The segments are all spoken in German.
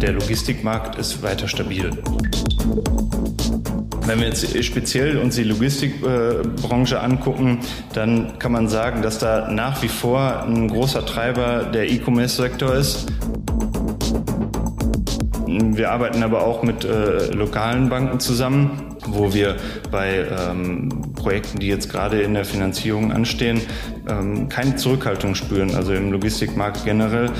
der Logistikmarkt ist weiter stabil. Wenn wir jetzt speziell uns die Logistikbranche angucken, dann kann man sagen, dass da nach wie vor ein großer Treiber der E-Commerce-Sektor ist. Wir arbeiten aber auch mit äh, lokalen Banken zusammen, wo wir bei ähm, Projekten, die jetzt gerade in der Finanzierung anstehen, ähm, keine Zurückhaltung spüren, also im Logistikmarkt generell.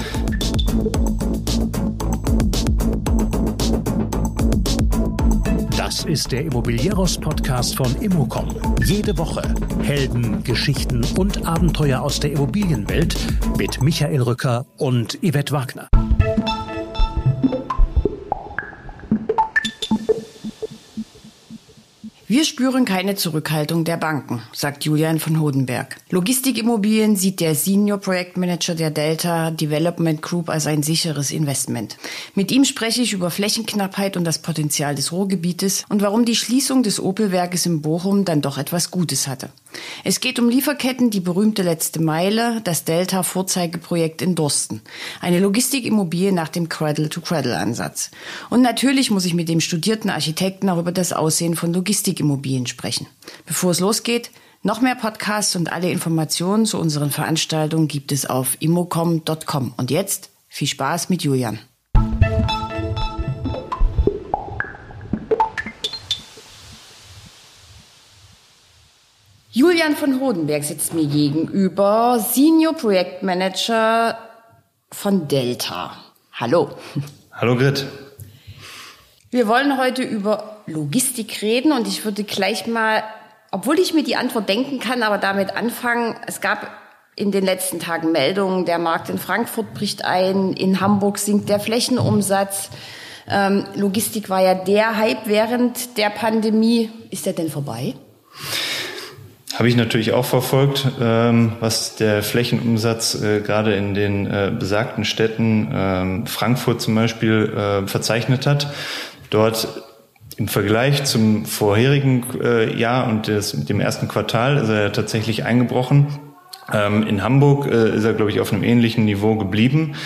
Ist der Immobilieros-Podcast von Immocom. Jede Woche Helden, Geschichten und Abenteuer aus der Immobilienwelt mit Michael Rücker und Yvette Wagner. Wir spüren keine Zurückhaltung der Banken, sagt Julian von Hodenberg. Logistikimmobilien sieht der Senior Projektmanager der Delta Development Group als ein sicheres Investment. Mit ihm spreche ich über Flächenknappheit und das Potenzial des Ruhrgebietes und warum die Schließung des Opelwerkes in Bochum dann doch etwas Gutes hatte. Es geht um Lieferketten, die berühmte letzte Meile, das Delta Vorzeigeprojekt in Dorsten. Eine Logistikimmobilie nach dem Cradle-to-Cradle-Ansatz. Und natürlich muss ich mit dem studierten Architekten auch über das Aussehen von Logistikimmobilien sprechen. Bevor es losgeht, noch mehr Podcasts und alle Informationen zu unseren Veranstaltungen gibt es auf immocom.com. Und jetzt viel Spaß mit Julian. Julian von Hodenberg sitzt mir gegenüber, Senior Projektmanager von Delta. Hallo. Hallo Grit. Wir wollen heute über Logistik reden und ich würde gleich mal, obwohl ich mir die Antwort denken kann, aber damit anfangen. Es gab in den letzten Tagen Meldungen, der Markt in Frankfurt bricht ein, in Hamburg sinkt der Flächenumsatz. Ähm, Logistik war ja der Hype während der Pandemie. Ist der denn vorbei? Habe ich natürlich auch verfolgt, ähm, was der Flächenumsatz äh, gerade in den äh, besagten Städten, ähm, Frankfurt zum Beispiel, äh, verzeichnet hat. Dort im Vergleich zum vorherigen äh, Jahr und des, dem ersten Quartal ist er tatsächlich eingebrochen. Ähm, in Hamburg äh, ist er, glaube ich, auf einem ähnlichen Niveau geblieben.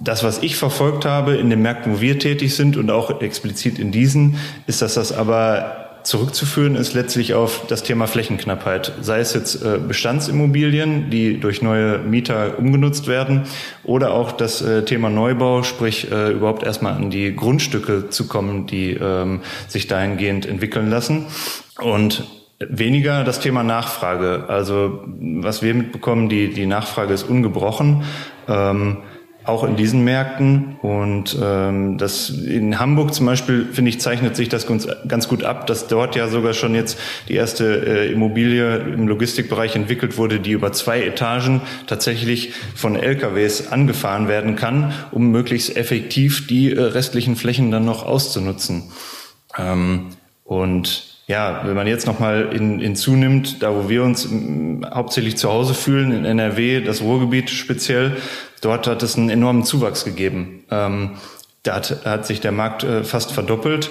Das, was ich verfolgt habe in den Märkten, wo wir tätig sind und auch explizit in diesen, ist, dass das aber zurückzuführen ist letztlich auf das Thema Flächenknappheit. Sei es jetzt äh, Bestandsimmobilien, die durch neue Mieter umgenutzt werden, oder auch das äh, Thema Neubau, sprich äh, überhaupt erstmal an die Grundstücke zu kommen, die ähm, sich dahingehend entwickeln lassen. Und Weniger das Thema Nachfrage. Also was wir mitbekommen, die, die Nachfrage ist ungebrochen. Ähm, auch in diesen Märkten. Und ähm, das in Hamburg zum Beispiel, finde ich, zeichnet sich das ganz, ganz gut ab, dass dort ja sogar schon jetzt die erste äh, Immobilie im Logistikbereich entwickelt wurde, die über zwei Etagen tatsächlich von LKWs angefahren werden kann, um möglichst effektiv die äh, restlichen Flächen dann noch auszunutzen. Ähm, und ja, wenn man jetzt nochmal in, hinzunimmt, da wo wir uns hauptsächlich zu Hause fühlen, in NRW, das Ruhrgebiet speziell, dort hat es einen enormen Zuwachs gegeben. Ähm, da hat, hat sich der Markt äh, fast verdoppelt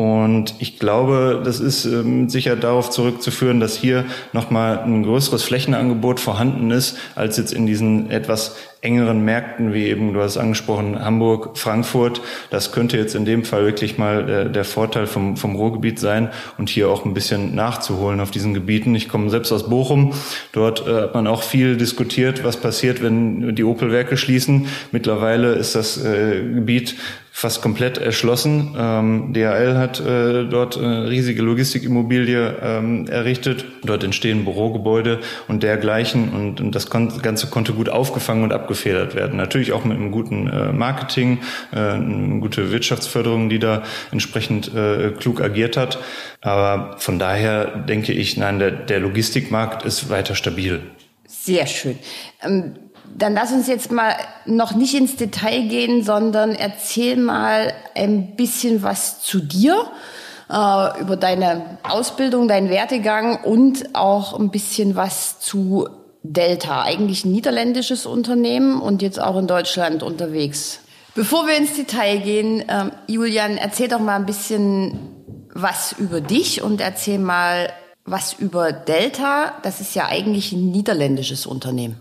und ich glaube, das ist ähm, sicher darauf zurückzuführen, dass hier nochmal ein größeres Flächenangebot vorhanden ist, als jetzt in diesen etwas engeren Märkten, wie eben, du hast angesprochen, Hamburg, Frankfurt. Das könnte jetzt in dem Fall wirklich mal der, der Vorteil vom, vom Ruhrgebiet sein und hier auch ein bisschen nachzuholen auf diesen Gebieten. Ich komme selbst aus Bochum. Dort äh, hat man auch viel diskutiert, was passiert, wenn die Opel-Werke schließen. Mittlerweile ist das äh, Gebiet fast komplett erschlossen. Ähm, DHL hat äh, dort eine riesige Logistikimmobilie ähm, errichtet. Dort entstehen Bürogebäude und dergleichen. Und, und das kon Ganze konnte gut aufgefangen und abgefedert werden. Natürlich auch mit einem guten äh, Marketing, äh, eine gute Wirtschaftsförderung, die da entsprechend äh, klug agiert hat. Aber von daher denke ich, nein, der, der Logistikmarkt ist weiter stabil. Sehr schön. Ähm dann lass uns jetzt mal noch nicht ins Detail gehen, sondern erzähl mal ein bisschen was zu dir, äh, über deine Ausbildung, deinen Werdegang und auch ein bisschen was zu Delta, eigentlich ein niederländisches Unternehmen und jetzt auch in Deutschland unterwegs. Bevor wir ins Detail gehen, äh, Julian, erzähl doch mal ein bisschen was über dich und erzähl mal was über Delta. Das ist ja eigentlich ein niederländisches Unternehmen.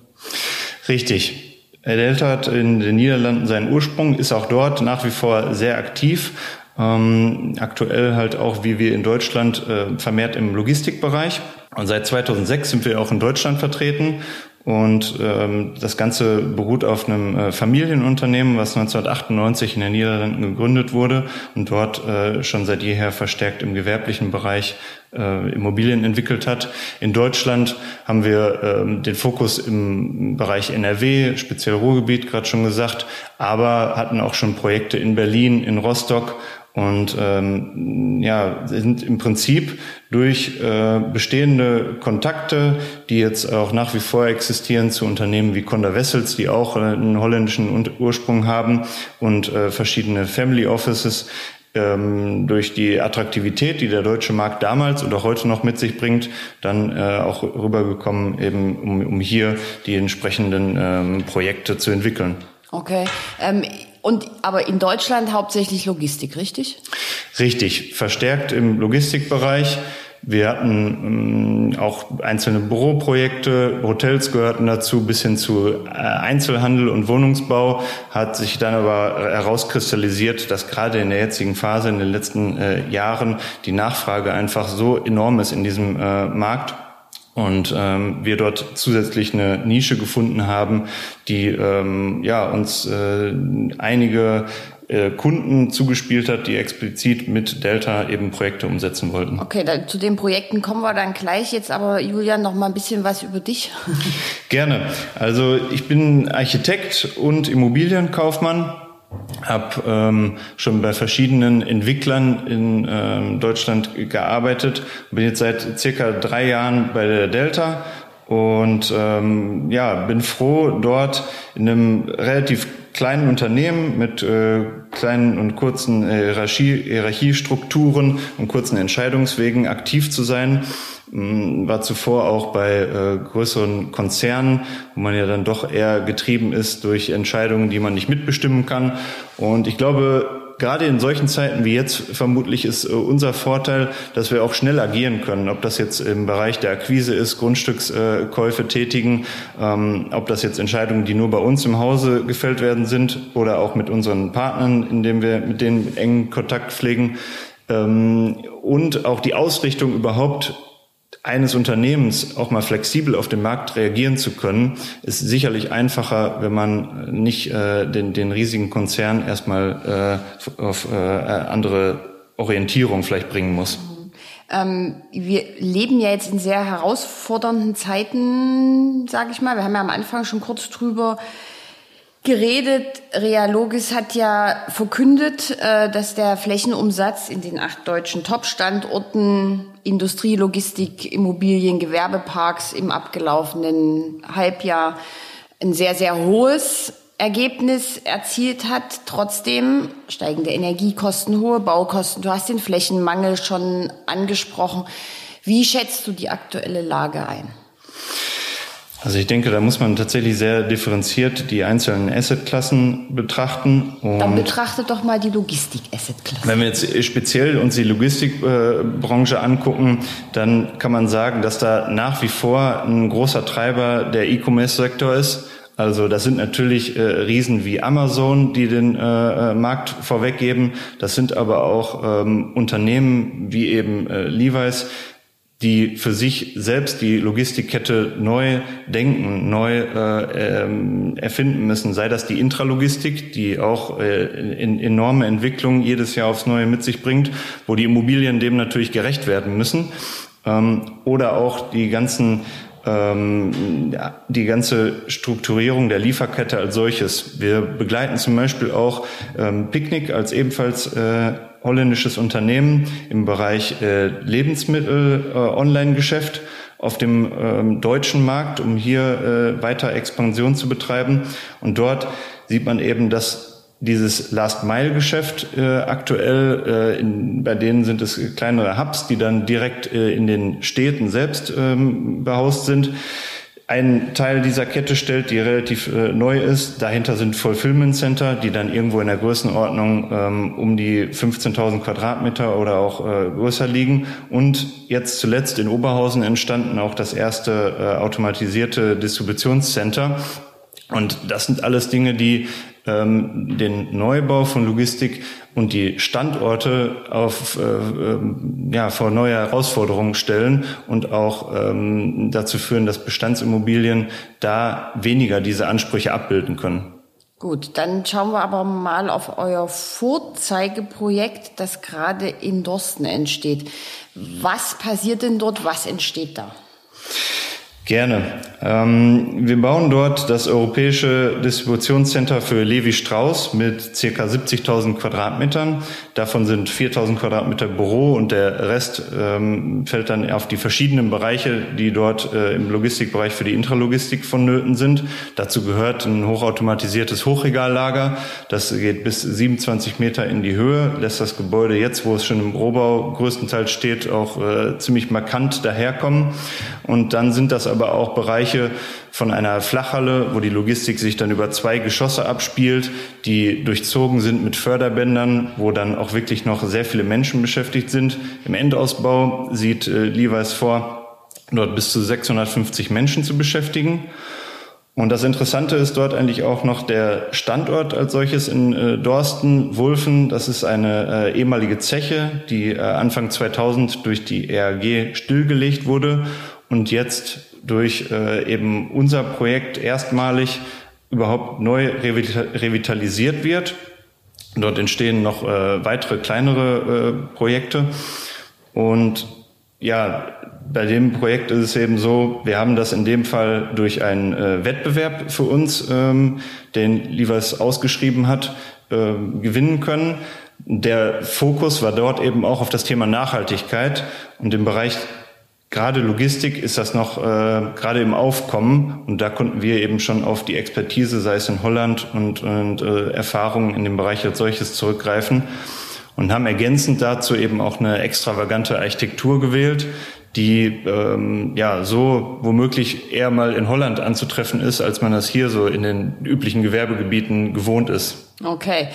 Richtig. Delta hat in den Niederlanden seinen Ursprung, ist auch dort nach wie vor sehr aktiv. Ähm, aktuell halt auch, wie wir in Deutschland, äh, vermehrt im Logistikbereich. Und seit 2006 sind wir auch in Deutschland vertreten und ähm, das Ganze beruht auf einem äh, Familienunternehmen, was 1998 in den Niederlanden gegründet wurde und dort äh, schon seit jeher verstärkt im gewerblichen Bereich äh, Immobilien entwickelt hat. In Deutschland haben wir ähm, den Fokus im Bereich NRW, speziell Ruhrgebiet, gerade schon gesagt, aber hatten auch schon Projekte in Berlin, in Rostock und ähm, ja, sind im Prinzip durch äh, bestehende Kontakte, die jetzt auch nach wie vor existieren zu Unternehmen wie Conda Wessels, die auch äh, einen holländischen Ursprung haben und äh, verschiedene Family Offices, ähm, durch die Attraktivität, die der deutsche Markt damals auch heute noch mit sich bringt, dann äh, auch rübergekommen, eben um, um hier die entsprechenden ähm, Projekte zu entwickeln. Okay. Ähm, und aber in Deutschland hauptsächlich Logistik, richtig? Richtig, verstärkt im Logistikbereich. Wir hatten ähm, auch einzelne Büroprojekte, Hotels gehörten dazu, bis hin zu äh, Einzelhandel und Wohnungsbau, hat sich dann aber herauskristallisiert, dass gerade in der jetzigen Phase, in den letzten äh, Jahren, die Nachfrage einfach so enorm ist in diesem äh, Markt und ähm, wir dort zusätzlich eine Nische gefunden haben, die ähm, ja uns äh, einige äh, Kunden zugespielt hat, die explizit mit Delta eben Projekte umsetzen wollten. Okay, da, zu den Projekten kommen wir dann gleich. Jetzt aber Julian noch mal ein bisschen was über dich. Gerne. Also ich bin Architekt und Immobilienkaufmann habe ähm, schon bei verschiedenen Entwicklern in ähm, Deutschland gearbeitet, bin jetzt seit circa drei Jahren bei der Delta und ähm, ja bin froh dort in einem relativ kleinen Unternehmen mit äh, kleinen und kurzen äh, Hierarchie, Hierarchiestrukturen und kurzen Entscheidungswegen aktiv zu sein war zuvor auch bei äh, größeren Konzernen, wo man ja dann doch eher getrieben ist durch Entscheidungen, die man nicht mitbestimmen kann. Und ich glaube, gerade in solchen Zeiten wie jetzt vermutlich ist äh, unser Vorteil, dass wir auch schnell agieren können. Ob das jetzt im Bereich der Akquise ist, Grundstückskäufe tätigen, ähm, ob das jetzt Entscheidungen, die nur bei uns im Hause gefällt werden sind oder auch mit unseren Partnern, indem wir mit denen engen Kontakt pflegen. Ähm, und auch die Ausrichtung überhaupt eines Unternehmens auch mal flexibel auf den Markt reagieren zu können, ist sicherlich einfacher, wenn man nicht äh, den, den riesigen Konzern erstmal äh, auf äh, andere Orientierung vielleicht bringen muss. Ähm, wir leben ja jetzt in sehr herausfordernden Zeiten, sage ich mal. Wir haben ja am Anfang schon kurz drüber geredet. Realogis hat ja verkündet, äh, dass der Flächenumsatz in den acht deutschen Top-Standorten Industrie, Logistik, Immobilien, Gewerbeparks im abgelaufenen Halbjahr ein sehr, sehr hohes Ergebnis erzielt hat. Trotzdem steigende Energiekosten, hohe Baukosten. Du hast den Flächenmangel schon angesprochen. Wie schätzt du die aktuelle Lage ein? Also ich denke, da muss man tatsächlich sehr differenziert die einzelnen Assetklassen betrachten. Und Dann betrachtet doch mal die Logistik-Assetklasse. Wenn wir jetzt speziell uns die Logistikbranche angucken, dann kann man sagen, dass da nach wie vor ein großer Treiber der E-Commerce-Sektor ist. Also das sind natürlich äh, Riesen wie Amazon, die den äh, äh Markt vorweggeben. Das sind aber auch ähm, Unternehmen wie eben äh, Levi's, die für sich selbst die Logistikkette neu denken, neu äh, ähm, erfinden müssen. Sei das die Intralogistik, die auch äh, in, enorme Entwicklungen jedes Jahr aufs Neue mit sich bringt, wo die Immobilien dem natürlich gerecht werden müssen. Ähm, oder auch die ganzen ähm, die ganze Strukturierung der Lieferkette als solches. Wir begleiten zum Beispiel auch ähm, Picknick als ebenfalls äh, holländisches Unternehmen im Bereich äh, Lebensmittel, äh, auf dem ähm, deutschen Markt, um hier äh, weiter Expansion zu betreiben. Und dort sieht man eben, dass dieses Last-Mile-Geschäft äh, aktuell, äh, in, bei denen sind es kleinere Hubs, die dann direkt äh, in den Städten selbst ähm, behaust sind ein Teil dieser Kette stellt, die relativ äh, neu ist. Dahinter sind Fulfillment Center, die dann irgendwo in der Größenordnung ähm, um die 15.000 Quadratmeter oder auch äh, größer liegen. Und jetzt zuletzt in Oberhausen entstanden auch das erste äh, automatisierte Distributionscenter, Und das sind alles Dinge, die ähm, den Neubau von Logistik und die Standorte auf, äh, äh, ja, vor neue Herausforderungen stellen und auch ähm, dazu führen, dass Bestandsimmobilien da weniger diese Ansprüche abbilden können. Gut, dann schauen wir aber mal auf euer Vorzeigeprojekt, das gerade in Dorsten entsteht. Was passiert denn dort? Was entsteht da? Gerne. Ähm, wir bauen dort das europäische Distributionscenter für Levi Strauss mit circa 70.000 Quadratmetern. Davon sind 4.000 Quadratmeter Büro und der Rest ähm, fällt dann auf die verschiedenen Bereiche, die dort äh, im Logistikbereich für die Intralogistik vonnöten sind. Dazu gehört ein hochautomatisiertes Hochregallager. Das geht bis 27 Meter in die Höhe, lässt das Gebäude jetzt, wo es schon im Rohbau größtenteils steht, auch äh, ziemlich markant daherkommen. Und dann sind das aber auch Bereiche von einer Flachhalle, wo die Logistik sich dann über zwei Geschosse abspielt, die durchzogen sind mit Förderbändern, wo dann auch wirklich noch sehr viele Menschen beschäftigt sind. Im Endausbau sieht äh, Levi's vor, dort bis zu 650 Menschen zu beschäftigen. Und das Interessante ist dort eigentlich auch noch der Standort als solches in äh, Dorsten, Wulfen. Das ist eine äh, ehemalige Zeche, die äh, Anfang 2000 durch die ERG stillgelegt wurde und jetzt durch äh, eben unser Projekt erstmalig überhaupt neu revitalisiert wird. Dort entstehen noch äh, weitere kleinere äh, Projekte. Und ja, bei dem Projekt ist es eben so, wir haben das in dem Fall durch einen äh, Wettbewerb für uns, ähm, den Livers ausgeschrieben hat, äh, gewinnen können. Der Fokus war dort eben auch auf das Thema Nachhaltigkeit und im Bereich Gerade Logistik ist das noch äh, gerade im Aufkommen und da konnten wir eben schon auf die Expertise, sei es in Holland und, und äh, Erfahrungen in dem Bereich als solches zurückgreifen und haben ergänzend dazu eben auch eine extravagante Architektur gewählt, die ähm, ja so womöglich eher mal in Holland anzutreffen ist, als man das hier so in den üblichen Gewerbegebieten gewohnt ist. Okay,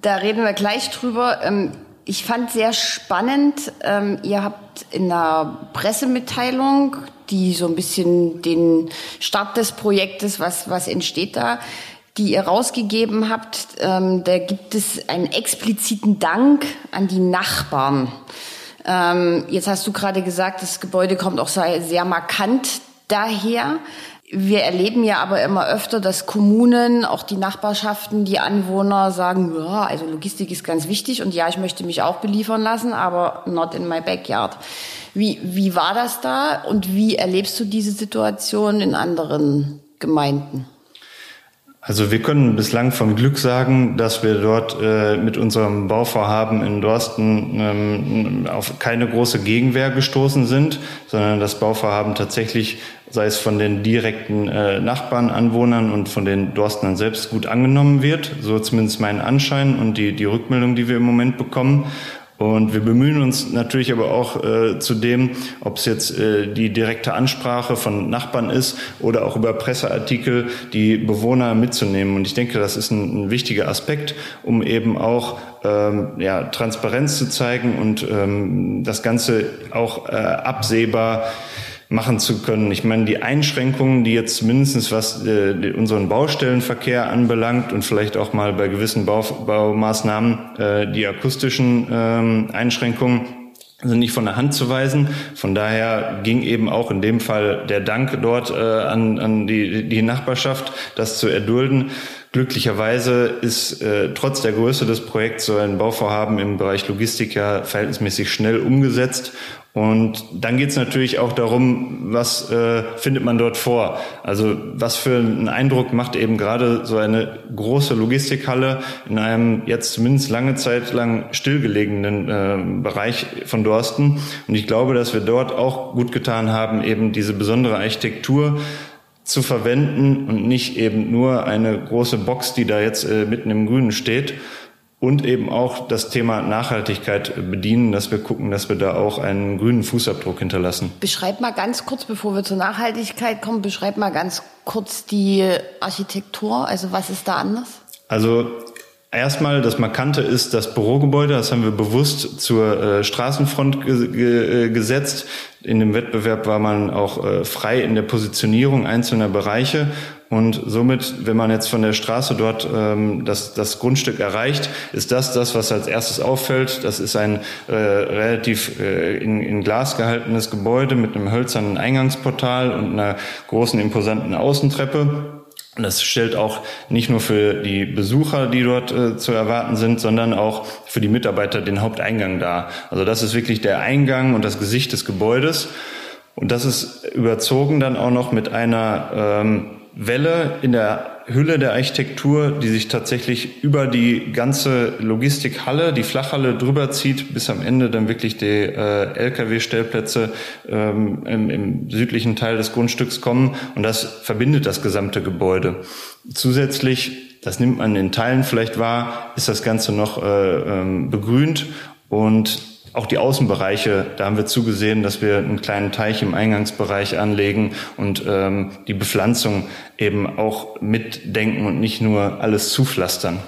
da reden wir gleich drüber. Ähm ich fand sehr spannend, ähm, ihr habt in der Pressemitteilung, die so ein bisschen den Start des Projektes, was, was entsteht da, die ihr rausgegeben habt, ähm, da gibt es einen expliziten Dank an die Nachbarn. Ähm, jetzt hast du gerade gesagt, das Gebäude kommt auch sehr, sehr markant daher. Wir erleben ja aber immer öfter, dass Kommunen, auch die Nachbarschaften, die Anwohner sagen, ja, also Logistik ist ganz wichtig und ja, ich möchte mich auch beliefern lassen, aber not in my backyard. Wie, wie war das da und wie erlebst du diese Situation in anderen Gemeinden? Also wir können bislang vom Glück sagen, dass wir dort äh, mit unserem Bauvorhaben in Dorsten ähm, auf keine große Gegenwehr gestoßen sind, sondern das Bauvorhaben tatsächlich, sei es von den direkten äh, Nachbarn, Anwohnern und von den Dorstnern selbst gut angenommen wird. So zumindest mein Anschein und die, die Rückmeldung, die wir im Moment bekommen. Und wir bemühen uns natürlich aber auch äh, zu dem, ob es jetzt äh, die direkte Ansprache von Nachbarn ist oder auch über Presseartikel die Bewohner mitzunehmen. Und ich denke, das ist ein, ein wichtiger Aspekt, um eben auch ähm, ja, Transparenz zu zeigen und ähm, das Ganze auch äh, absehbar machen zu können. Ich meine, die Einschränkungen, die jetzt mindestens was äh, unseren Baustellenverkehr anbelangt und vielleicht auch mal bei gewissen Bau, Baumaßnahmen äh, die akustischen ähm, Einschränkungen, sind nicht von der Hand zu weisen. Von daher ging eben auch in dem Fall der Dank dort äh, an, an die, die Nachbarschaft, das zu erdulden. Glücklicherweise ist äh, trotz der Größe des Projekts so ein Bauvorhaben im Bereich Logistik ja verhältnismäßig schnell umgesetzt und dann geht es natürlich auch darum, was äh, findet man dort vor? Also was für einen Eindruck macht eben gerade so eine große Logistikhalle in einem jetzt zumindest lange Zeit lang stillgelegenen äh, Bereich von Dorsten. Und ich glaube, dass wir dort auch gut getan haben, eben diese besondere Architektur zu verwenden und nicht eben nur eine große Box, die da jetzt äh, mitten im Grünen steht und eben auch das Thema Nachhaltigkeit bedienen, dass wir gucken, dass wir da auch einen grünen Fußabdruck hinterlassen. Beschreib mal ganz kurz, bevor wir zur Nachhaltigkeit kommen, beschreib mal ganz kurz die Architektur. Also was ist da anders? Also Erstmal das Markante ist das Bürogebäude, das haben wir bewusst zur äh, Straßenfront ge ge äh, gesetzt. In dem Wettbewerb war man auch äh, frei in der Positionierung einzelner Bereiche Und somit, wenn man jetzt von der Straße dort ähm, das, das Grundstück erreicht, ist das das, was als erstes auffällt. Das ist ein äh, relativ äh, in, in Glas gehaltenes Gebäude mit einem hölzernen Eingangsportal und einer großen, imposanten Außentreppe. Das stellt auch nicht nur für die Besucher, die dort äh, zu erwarten sind, sondern auch für die Mitarbeiter den Haupteingang dar. Also das ist wirklich der Eingang und das Gesicht des Gebäudes. Und das ist überzogen dann auch noch mit einer ähm, Welle in der Hülle der Architektur, die sich tatsächlich über die ganze Logistikhalle, die Flachhalle drüber zieht, bis am Ende dann wirklich die äh, Lkw-Stellplätze ähm, im, im südlichen Teil des Grundstücks kommen. Und das verbindet das gesamte Gebäude. Zusätzlich, das nimmt man in Teilen vielleicht wahr, ist das Ganze noch äh, ähm, begrünt und auch die Außenbereiche, da haben wir zugesehen, dass wir einen kleinen Teich im Eingangsbereich anlegen und ähm, die Bepflanzung eben auch mitdenken und nicht nur alles zupflastern.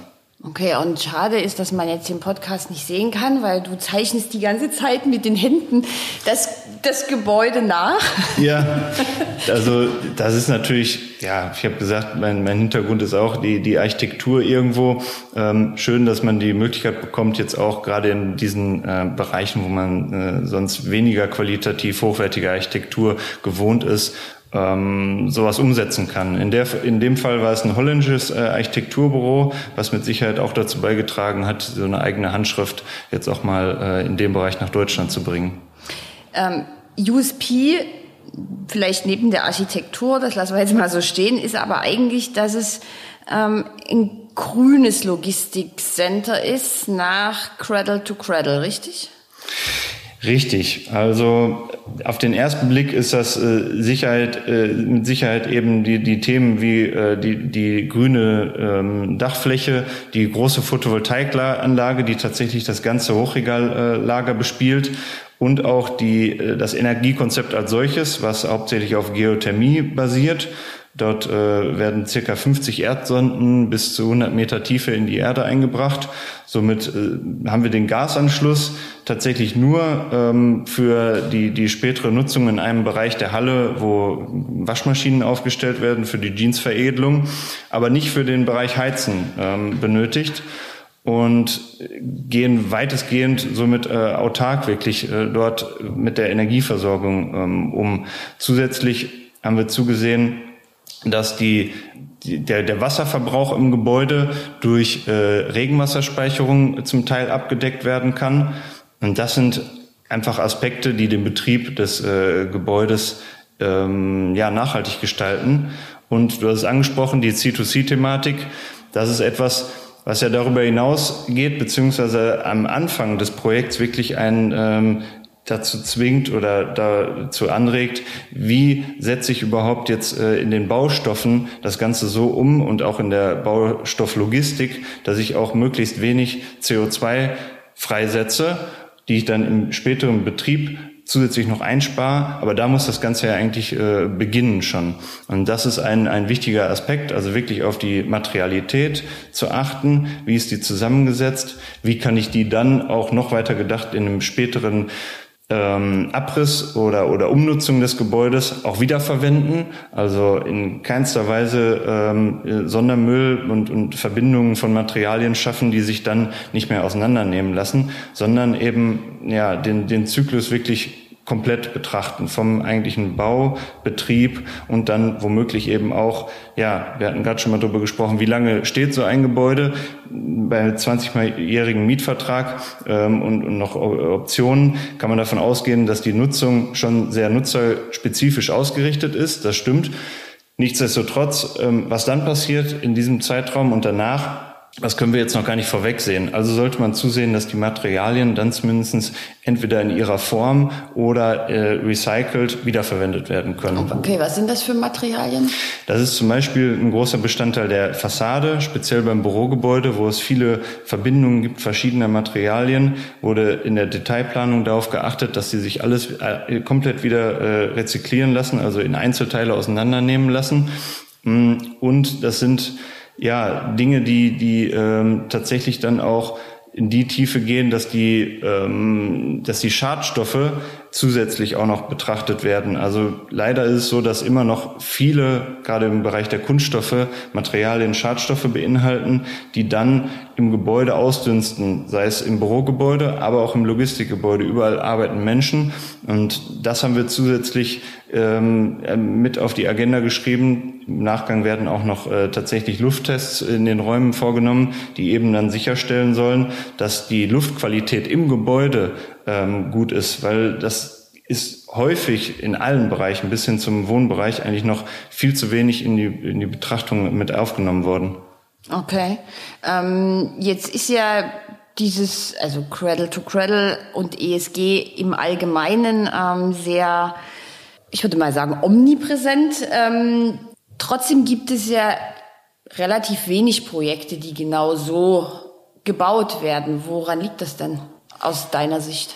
Okay, und schade ist, dass man jetzt den Podcast nicht sehen kann, weil du zeichnest die ganze Zeit mit den Händen das, das Gebäude nach. Ja, also das ist natürlich, ja, ich habe gesagt, mein, mein Hintergrund ist auch die, die Architektur irgendwo. Ähm, schön, dass man die Möglichkeit bekommt, jetzt auch gerade in diesen äh, Bereichen, wo man äh, sonst weniger qualitativ hochwertige Architektur gewohnt ist, ähm, sowas umsetzen kann. In, der, in dem Fall war es ein holländisches äh, Architekturbüro, was mit Sicherheit auch dazu beigetragen hat, so eine eigene Handschrift jetzt auch mal äh, in dem Bereich nach Deutschland zu bringen. Ähm, USP, vielleicht neben der Architektur, das lassen wir jetzt mal so stehen, ist aber eigentlich, dass es ähm, ein grünes Logistikcenter ist nach Cradle to Cradle, richtig? Richtig. Also auf den ersten Blick ist das äh, Sicherheit, äh, mit Sicherheit eben die, die Themen wie äh, die, die grüne ähm, Dachfläche, die große Photovoltaikanlage, die tatsächlich das ganze Hochregallager äh, bespielt und auch die, äh, das Energiekonzept als solches, was hauptsächlich auf Geothermie basiert. Dort äh, werden circa 50 Erdsonden bis zu 100 Meter Tiefe in die Erde eingebracht. Somit äh, haben wir den Gasanschluss tatsächlich nur ähm, für die, die spätere Nutzung in einem Bereich der Halle, wo Waschmaschinen aufgestellt werden für die Jeansveredelung, aber nicht für den Bereich Heizen ähm, benötigt und gehen weitestgehend somit äh, autark wirklich äh, dort mit der Energieversorgung ähm, um. Zusätzlich haben wir zugesehen, dass die, die, der, der Wasserverbrauch im Gebäude durch äh, Regenwasserspeicherung zum Teil abgedeckt werden kann. Und das sind einfach Aspekte, die den Betrieb des äh, Gebäudes ähm, ja, nachhaltig gestalten. Und du hast es angesprochen, die C2C-Thematik. Das ist etwas, was ja darüber hinausgeht, beziehungsweise am Anfang des Projekts wirklich ein ähm, dazu zwingt oder dazu anregt, wie setze ich überhaupt jetzt äh, in den Baustoffen das Ganze so um und auch in der Baustofflogistik, dass ich auch möglichst wenig CO2 freisetze, die ich dann im späteren Betrieb zusätzlich noch einspare, aber da muss das Ganze ja eigentlich äh, beginnen schon. Und das ist ein, ein wichtiger Aspekt, also wirklich auf die Materialität zu achten, wie ist die zusammengesetzt, wie kann ich die dann auch noch weiter gedacht in einem späteren ähm, Abriss oder, oder Umnutzung des Gebäudes auch wiederverwenden. Also in keinster Weise ähm, Sondermüll und, und Verbindungen von Materialien schaffen, die sich dann nicht mehr auseinandernehmen lassen, sondern eben ja den, den Zyklus wirklich komplett betrachten, vom eigentlichen Bau, Betrieb und dann womöglich eben auch, ja, wir hatten gerade schon mal darüber gesprochen, wie lange steht so ein Gebäude bei 20-jährigen Mietvertrag ähm, und, und noch Optionen, kann man davon ausgehen, dass die Nutzung schon sehr nutzerspezifisch ausgerichtet ist. Das stimmt. Nichtsdestotrotz, ähm, was dann passiert in diesem Zeitraum und danach, das können wir jetzt noch gar nicht vorwegsehen. Also sollte man zusehen, dass die Materialien dann zumindest entweder in ihrer Form oder äh, recycelt wiederverwendet werden können. Okay, was sind das für Materialien? Das ist zum Beispiel ein großer Bestandteil der Fassade, speziell beim Bürogebäude, wo es viele Verbindungen gibt verschiedener Materialien, wurde in der Detailplanung darauf geachtet, dass sie sich alles äh, komplett wieder äh, rezyklieren lassen, also in Einzelteile auseinandernehmen lassen. Mm, und das sind ja, Dinge, die, die ähm, tatsächlich dann auch in die Tiefe gehen, dass die, ähm, dass die Schadstoffe zusätzlich auch noch betrachtet werden. Also leider ist es so, dass immer noch viele, gerade im Bereich der Kunststoffe, Materialien, Schadstoffe beinhalten, die dann im Gebäude ausdünsten, sei es im Bürogebäude, aber auch im Logistikgebäude. Überall arbeiten Menschen und das haben wir zusätzlich ähm, mit auf die Agenda geschrieben. Im Nachgang werden auch noch äh, tatsächlich Lufttests in den Räumen vorgenommen, die eben dann sicherstellen sollen, dass die Luftqualität im Gebäude ähm, gut ist, weil das ist häufig in allen Bereichen bis hin zum Wohnbereich eigentlich noch viel zu wenig in die, in die Betrachtung mit aufgenommen worden. Okay. Ähm, jetzt ist ja dieses, also Cradle to Cradle und ESG im Allgemeinen ähm, sehr, ich würde mal sagen, omnipräsent. Ähm, trotzdem gibt es ja relativ wenig Projekte, die genau so gebaut werden. Woran liegt das denn aus deiner Sicht?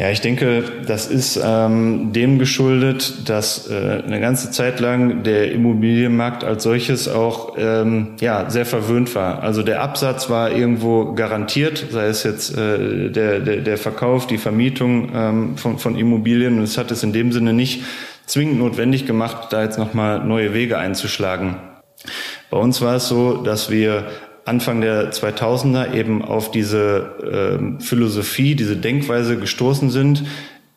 Ja, ich denke, das ist ähm, dem geschuldet, dass äh, eine ganze Zeit lang der Immobilienmarkt als solches auch ähm, ja sehr verwöhnt war. Also der Absatz war irgendwo garantiert, sei es jetzt äh, der, der der Verkauf, die Vermietung ähm, von von Immobilien. Und es hat es in dem Sinne nicht zwingend notwendig gemacht, da jetzt noch mal neue Wege einzuschlagen. Bei uns war es so, dass wir Anfang der 2000er eben auf diese äh, Philosophie, diese Denkweise gestoßen sind,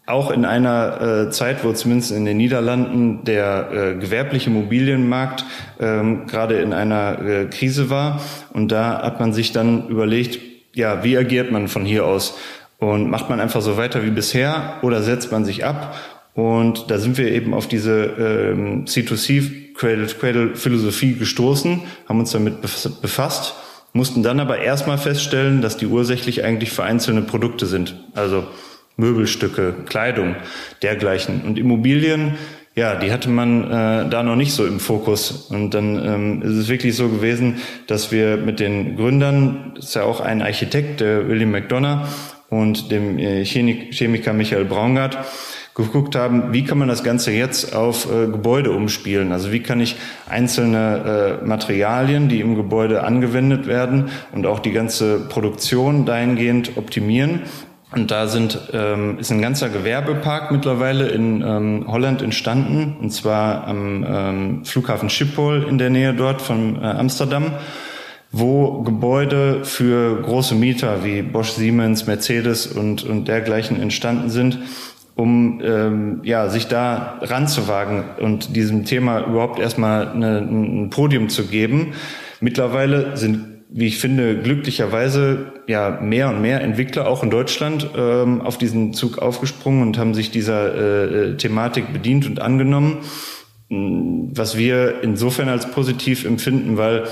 auch in einer äh, Zeit, wo zumindest in den Niederlanden der äh, gewerbliche Immobilienmarkt ähm, gerade in einer äh, Krise war. Und da hat man sich dann überlegt, ja, wie agiert man von hier aus? Und macht man einfach so weiter wie bisher oder setzt man sich ab? Und da sind wir eben auf diese ähm, C2C Cradle-to-Cradle-Philosophie gestoßen, haben uns damit befasst, mussten dann aber erstmal feststellen, dass die ursächlich eigentlich für einzelne Produkte sind. Also Möbelstücke, Kleidung, dergleichen. Und Immobilien, ja, die hatte man äh, da noch nicht so im Fokus. Und dann ähm, ist es wirklich so gewesen, dass wir mit den Gründern, das ist ja auch ein Architekt, der William McDonough, und dem äh, Chemiker Michael Braungart, geguckt haben, wie kann man das Ganze jetzt auf äh, Gebäude umspielen? Also wie kann ich einzelne äh, Materialien, die im Gebäude angewendet werden und auch die ganze Produktion dahingehend optimieren? Und da sind, ähm, ist ein ganzer Gewerbepark mittlerweile in ähm, Holland entstanden, und zwar am ähm, Flughafen Schiphol in der Nähe dort von äh, Amsterdam wo Gebäude für große Mieter wie Bosch, Siemens, Mercedes und, und dergleichen entstanden sind, um ähm, ja, sich da ranzuwagen und diesem Thema überhaupt erstmal eine, ein Podium zu geben. Mittlerweile sind, wie ich finde, glücklicherweise ja mehr und mehr Entwickler auch in Deutschland ähm, auf diesen Zug aufgesprungen und haben sich dieser äh, Thematik bedient und angenommen was wir insofern als positiv empfinden, weil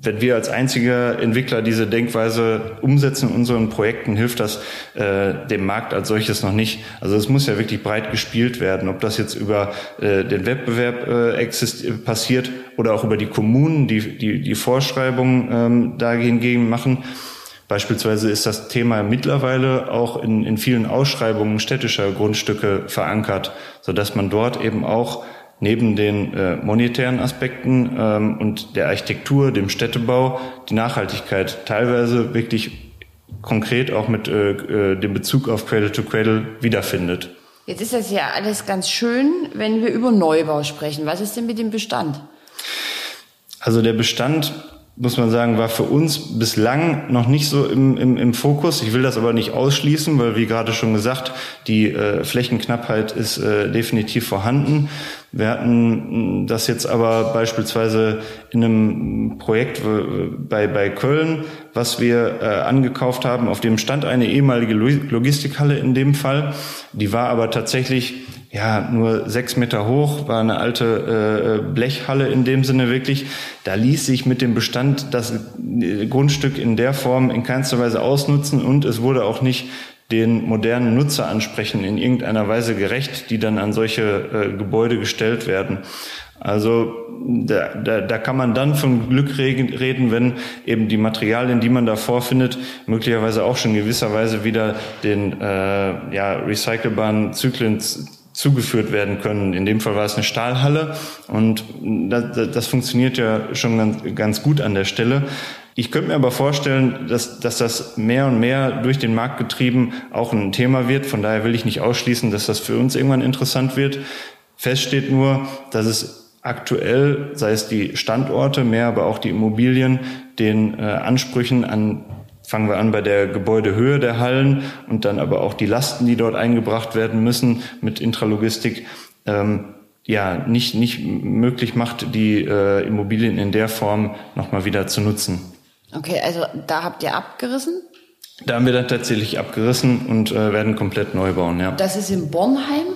wenn wir als einziger Entwickler diese Denkweise umsetzen in unseren Projekten, hilft das äh, dem Markt als solches noch nicht. Also es muss ja wirklich breit gespielt werden, ob das jetzt über äh, den Wettbewerb äh, passiert oder auch über die Kommunen, die die, die Vorschreibungen ähm, dahingegen machen. Beispielsweise ist das Thema mittlerweile auch in, in vielen Ausschreibungen städtischer Grundstücke verankert, so dass man dort eben auch neben den äh, monetären Aspekten ähm, und der Architektur, dem Städtebau, die Nachhaltigkeit teilweise wirklich konkret auch mit äh, äh, dem Bezug auf Cradle to Cradle wiederfindet. Jetzt ist das ja alles ganz schön, wenn wir über Neubau sprechen. Was ist denn mit dem Bestand? Also der Bestand muss man sagen, war für uns bislang noch nicht so im, im, im Fokus. Ich will das aber nicht ausschließen, weil wie gerade schon gesagt, die äh, Flächenknappheit ist äh, definitiv vorhanden. Wir hatten das jetzt aber beispielsweise in einem Projekt bei, bei Köln, was wir äh, angekauft haben, auf dem stand eine ehemalige Logistikhalle in dem Fall. Die war aber tatsächlich ja, nur sechs Meter hoch, war eine alte äh, Blechhalle in dem Sinne wirklich. Da ließ sich mit dem Bestand das äh, Grundstück in der Form in keinster Weise ausnutzen und es wurde auch nicht den modernen Nutzeransprechen in irgendeiner Weise gerecht, die dann an solche äh, Gebäude gestellt werden. Also da, da, da kann man dann von Glück reden, wenn eben die Materialien, die man da vorfindet, möglicherweise auch schon gewisserweise wieder den äh, ja, recycelbaren Zyklen zugeführt werden können. In dem Fall war es eine Stahlhalle und das, das funktioniert ja schon ganz, ganz gut an der Stelle. Ich könnte mir aber vorstellen, dass, dass das mehr und mehr durch den Markt getrieben auch ein Thema wird. Von daher will ich nicht ausschließen, dass das für uns irgendwann interessant wird. Fest steht nur, dass es aktuell, sei es die Standorte, mehr aber auch die Immobilien, den äh, Ansprüchen an fangen wir an bei der Gebäudehöhe der Hallen und dann aber auch die Lasten, die dort eingebracht werden müssen mit Intralogistik, ähm, ja, nicht, nicht möglich macht, die äh, Immobilien in der Form nochmal wieder zu nutzen. Okay, also da habt ihr abgerissen? Da haben wir dann tatsächlich abgerissen und äh, werden komplett neu bauen, ja. Das ist in Bornheim?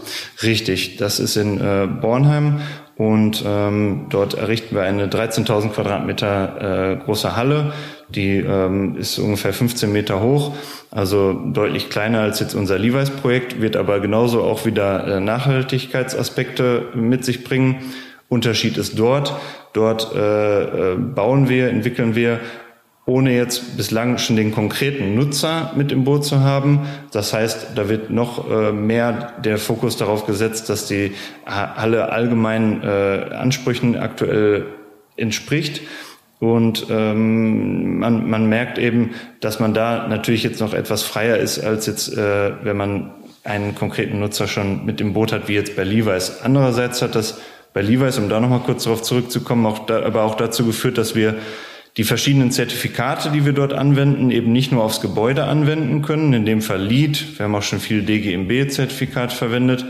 Richtig, das ist in äh, Bornheim und ähm, dort errichten wir eine 13.000 Quadratmeter äh, große Halle. Die ähm, ist ungefähr 15 Meter hoch, also deutlich kleiner als jetzt unser Levi's-Projekt, wird aber genauso auch wieder äh, Nachhaltigkeitsaspekte mit sich bringen. Unterschied ist dort, dort äh, äh, bauen wir, entwickeln wir ohne jetzt bislang schon den konkreten Nutzer mit im Boot zu haben. Das heißt, da wird noch äh, mehr der Fokus darauf gesetzt, dass die Halle allgemeinen äh, Ansprüchen aktuell entspricht. Und ähm, man, man merkt eben, dass man da natürlich jetzt noch etwas freier ist, als jetzt, äh, wenn man einen konkreten Nutzer schon mit im Boot hat, wie jetzt bei Levi's. Andererseits hat das bei Levi's, um da nochmal kurz darauf zurückzukommen, auch da, aber auch dazu geführt, dass wir die verschiedenen Zertifikate, die wir dort anwenden, eben nicht nur aufs Gebäude anwenden können, in dem Fall LEED, wir haben auch schon viel DGMB-Zertifikat verwendet.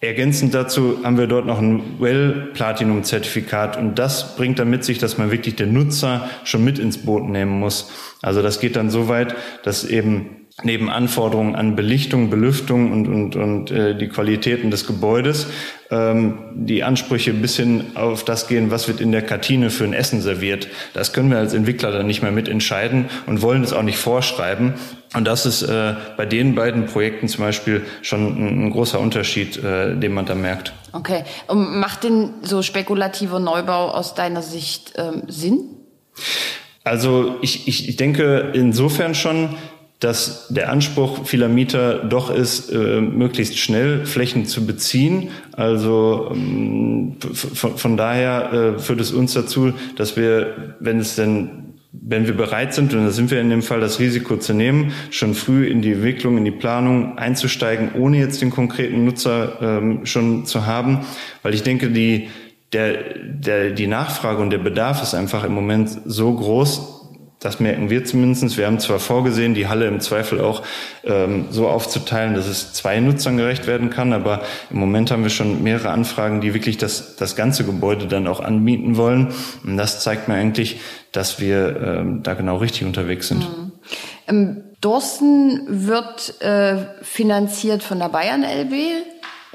Ergänzend dazu haben wir dort noch ein Well-Platinum-Zertifikat und das bringt dann mit sich, dass man wirklich den Nutzer schon mit ins Boot nehmen muss. Also das geht dann so weit, dass eben neben Anforderungen an Belichtung, Belüftung und, und, und äh, die Qualitäten des Gebäudes ähm, die Ansprüche bis hin auf das gehen, was wird in der Kantine für ein Essen serviert. Das können wir als Entwickler dann nicht mehr mitentscheiden und wollen es auch nicht vorschreiben. Und das ist äh, bei den beiden Projekten zum Beispiel schon ein, ein großer Unterschied, äh, den man da merkt. Okay. Und macht denn so spekulativer Neubau aus deiner Sicht ähm, Sinn? Also ich, ich, ich denke insofern schon, dass der Anspruch vieler Mieter doch ist, äh, möglichst schnell Flächen zu beziehen. Also ähm, von, daher äh, führt es uns dazu, dass wir, wenn es denn wenn wir bereit sind, und da sind wir in dem Fall, das Risiko zu nehmen, schon früh in die Entwicklung, in die Planung einzusteigen, ohne jetzt den konkreten Nutzer ähm, schon zu haben. Weil ich denke, die, der, der, die Nachfrage und der Bedarf ist einfach im Moment so groß, das merken wir zumindestens. Wir haben zwar vorgesehen, die Halle im Zweifel auch ähm, so aufzuteilen, dass es zwei Nutzern gerecht werden kann, aber im Moment haben wir schon mehrere Anfragen, die wirklich das, das ganze Gebäude dann auch anbieten wollen. Und das zeigt mir eigentlich, dass wir ähm, da genau richtig unterwegs sind. Mhm. Ähm, Dorsten wird äh, finanziert von der Bayern LB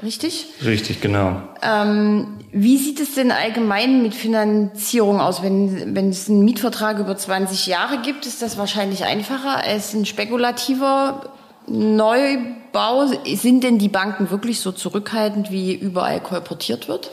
richtig? Richtig, genau. Ähm, wie sieht es denn allgemein mit Finanzierung aus? Wenn, wenn es einen Mietvertrag über 20 Jahre gibt, ist das wahrscheinlich einfacher als ein spekulativer Neubau. Sind denn die Banken wirklich so zurückhaltend, wie überall kolportiert wird?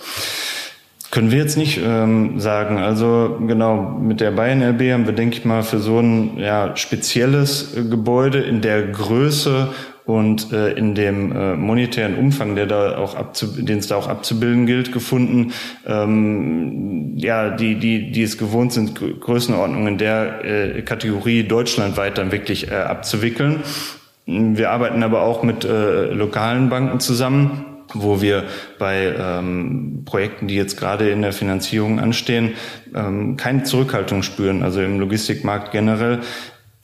Können wir jetzt nicht ähm, sagen. Also genau, mit der Bayern LB haben wir, denke ich mal, für so ein ja, spezielles Gebäude in der Größe und äh, in dem äh, monetären Umfang, der da auch den es da auch abzubilden gilt, gefunden. Ähm, ja, die die die es gewohnt sind, Größenordnungen der äh, Kategorie deutschlandweit dann wirklich äh, abzuwickeln. Wir arbeiten aber auch mit äh, lokalen Banken zusammen wo wir bei ähm, Projekten, die jetzt gerade in der Finanzierung anstehen, ähm, keine Zurückhaltung spüren, also im Logistikmarkt generell.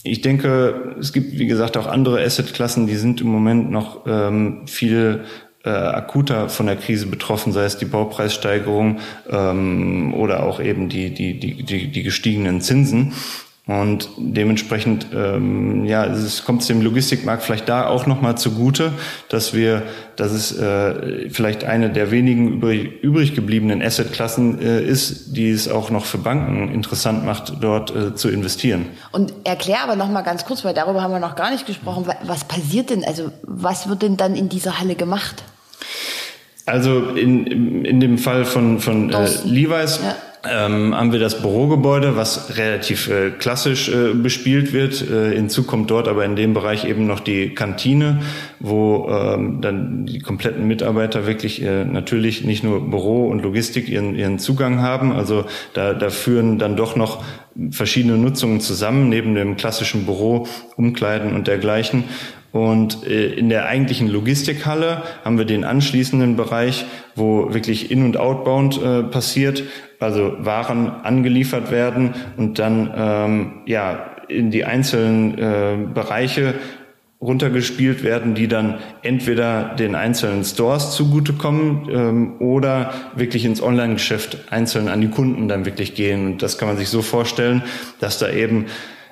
Ich denke, es gibt, wie gesagt, auch andere Assetklassen, die sind im Moment noch ähm, viel äh, akuter von der Krise betroffen, sei es die Baupreissteigerung ähm, oder auch eben die, die, die, die, die gestiegenen Zinsen. Und dementsprechend ähm, ja, es kommt es dem Logistikmarkt vielleicht da auch nochmal zugute, dass wir, dass es äh, vielleicht eine der wenigen übrig, übrig gebliebenen Assetklassen äh, ist, die es auch noch für Banken interessant macht, dort äh, zu investieren. Und erklär aber nochmal ganz kurz, weil darüber haben wir noch gar nicht gesprochen. Was passiert denn? Also was wird denn dann in dieser Halle gemacht? Also in, in dem Fall von, von äh, Levi's. Ja ähm, haben wir das Bürogebäude, was relativ äh, klassisch äh, bespielt wird. Äh, hinzu kommt dort aber in dem Bereich eben noch die Kantine, wo ähm, dann die kompletten Mitarbeiter wirklich äh, natürlich nicht nur Büro und Logistik ihren, ihren Zugang haben. Also da, da führen dann doch noch verschiedene Nutzungen zusammen, neben dem klassischen Büro, Umkleiden und dergleichen. Und äh, in der eigentlichen Logistikhalle haben wir den anschließenden Bereich, wo wirklich in- und outbound äh, passiert, also Waren angeliefert werden und dann ähm, ja in die einzelnen äh, Bereiche runtergespielt werden, die dann entweder den einzelnen Stores zugutekommen ähm, oder wirklich ins Online-Geschäft einzeln an die Kunden dann wirklich gehen. Und das kann man sich so vorstellen, dass da eben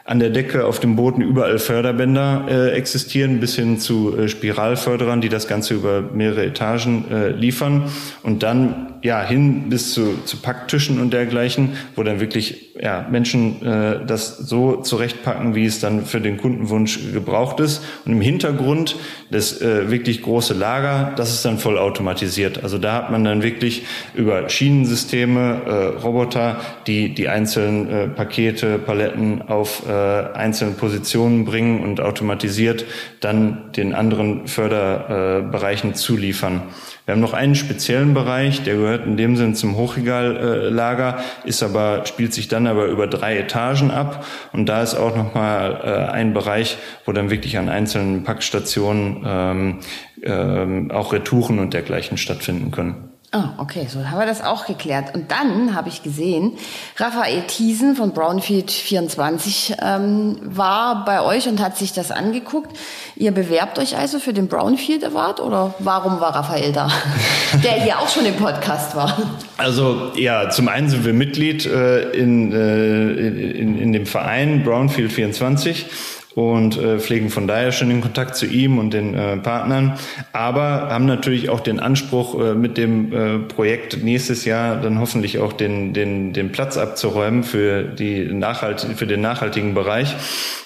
an der Decke auf dem Booten überall Förderbänder äh, existieren, bis hin zu äh, Spiralförderern, die das Ganze über mehrere Etagen äh, liefern. Und dann ja hin bis zu, zu Packtischen und dergleichen, wo dann wirklich ja, Menschen äh, das so zurechtpacken, wie es dann für den Kundenwunsch gebraucht ist. Und im Hintergrund das äh, wirklich große Lager, das ist dann voll automatisiert. Also da hat man dann wirklich über Schienensysteme, äh, Roboter, die die einzelnen äh, Pakete, Paletten auf äh, einzelne Positionen bringen und automatisiert dann den anderen Förderbereichen zuliefern. Wir haben noch einen speziellen Bereich, der gehört in dem Sinn zum Hochregallager, ist aber, spielt sich dann aber über drei Etagen ab. Und da ist auch nochmal äh, ein Bereich, wo dann wirklich an einzelnen Packstationen ähm, ähm, auch Retouren und dergleichen stattfinden können. Ah, okay, so haben wir das auch geklärt. Und dann habe ich gesehen, Raphael Thiesen von Brownfield 24 ähm, war bei euch und hat sich das angeguckt. Ihr bewerbt euch also für den Brownfield Award oder warum war Raphael da? Der hier auch schon im Podcast war. Also ja, zum einen sind wir Mitglied äh, in, äh, in, in dem Verein Brownfield 24 und äh, pflegen von daher schon den Kontakt zu ihm und den äh, Partnern, aber haben natürlich auch den Anspruch, äh, mit dem äh, Projekt nächstes Jahr dann hoffentlich auch den, den, den Platz abzuräumen für, die Nachhalt, für den nachhaltigen Bereich.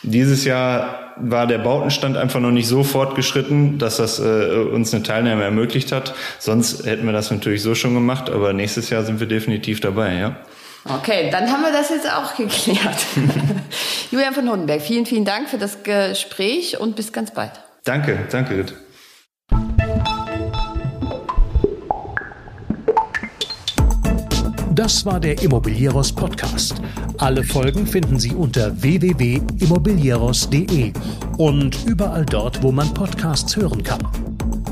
Dieses Jahr war der Bautenstand einfach noch nicht so fortgeschritten, dass das äh, uns eine Teilnahme ermöglicht hat. Sonst hätten wir das natürlich so schon gemacht, aber nächstes Jahr sind wir definitiv dabei, ja. Okay, dann haben wir das jetzt auch geklärt. Julian von Hundenberg, vielen, vielen Dank für das Gespräch und bis ganz bald. Danke, danke, Ritt. Das war der Immobilieros Podcast. Alle Folgen finden Sie unter www.immobilieros.de und überall dort, wo man Podcasts hören kann.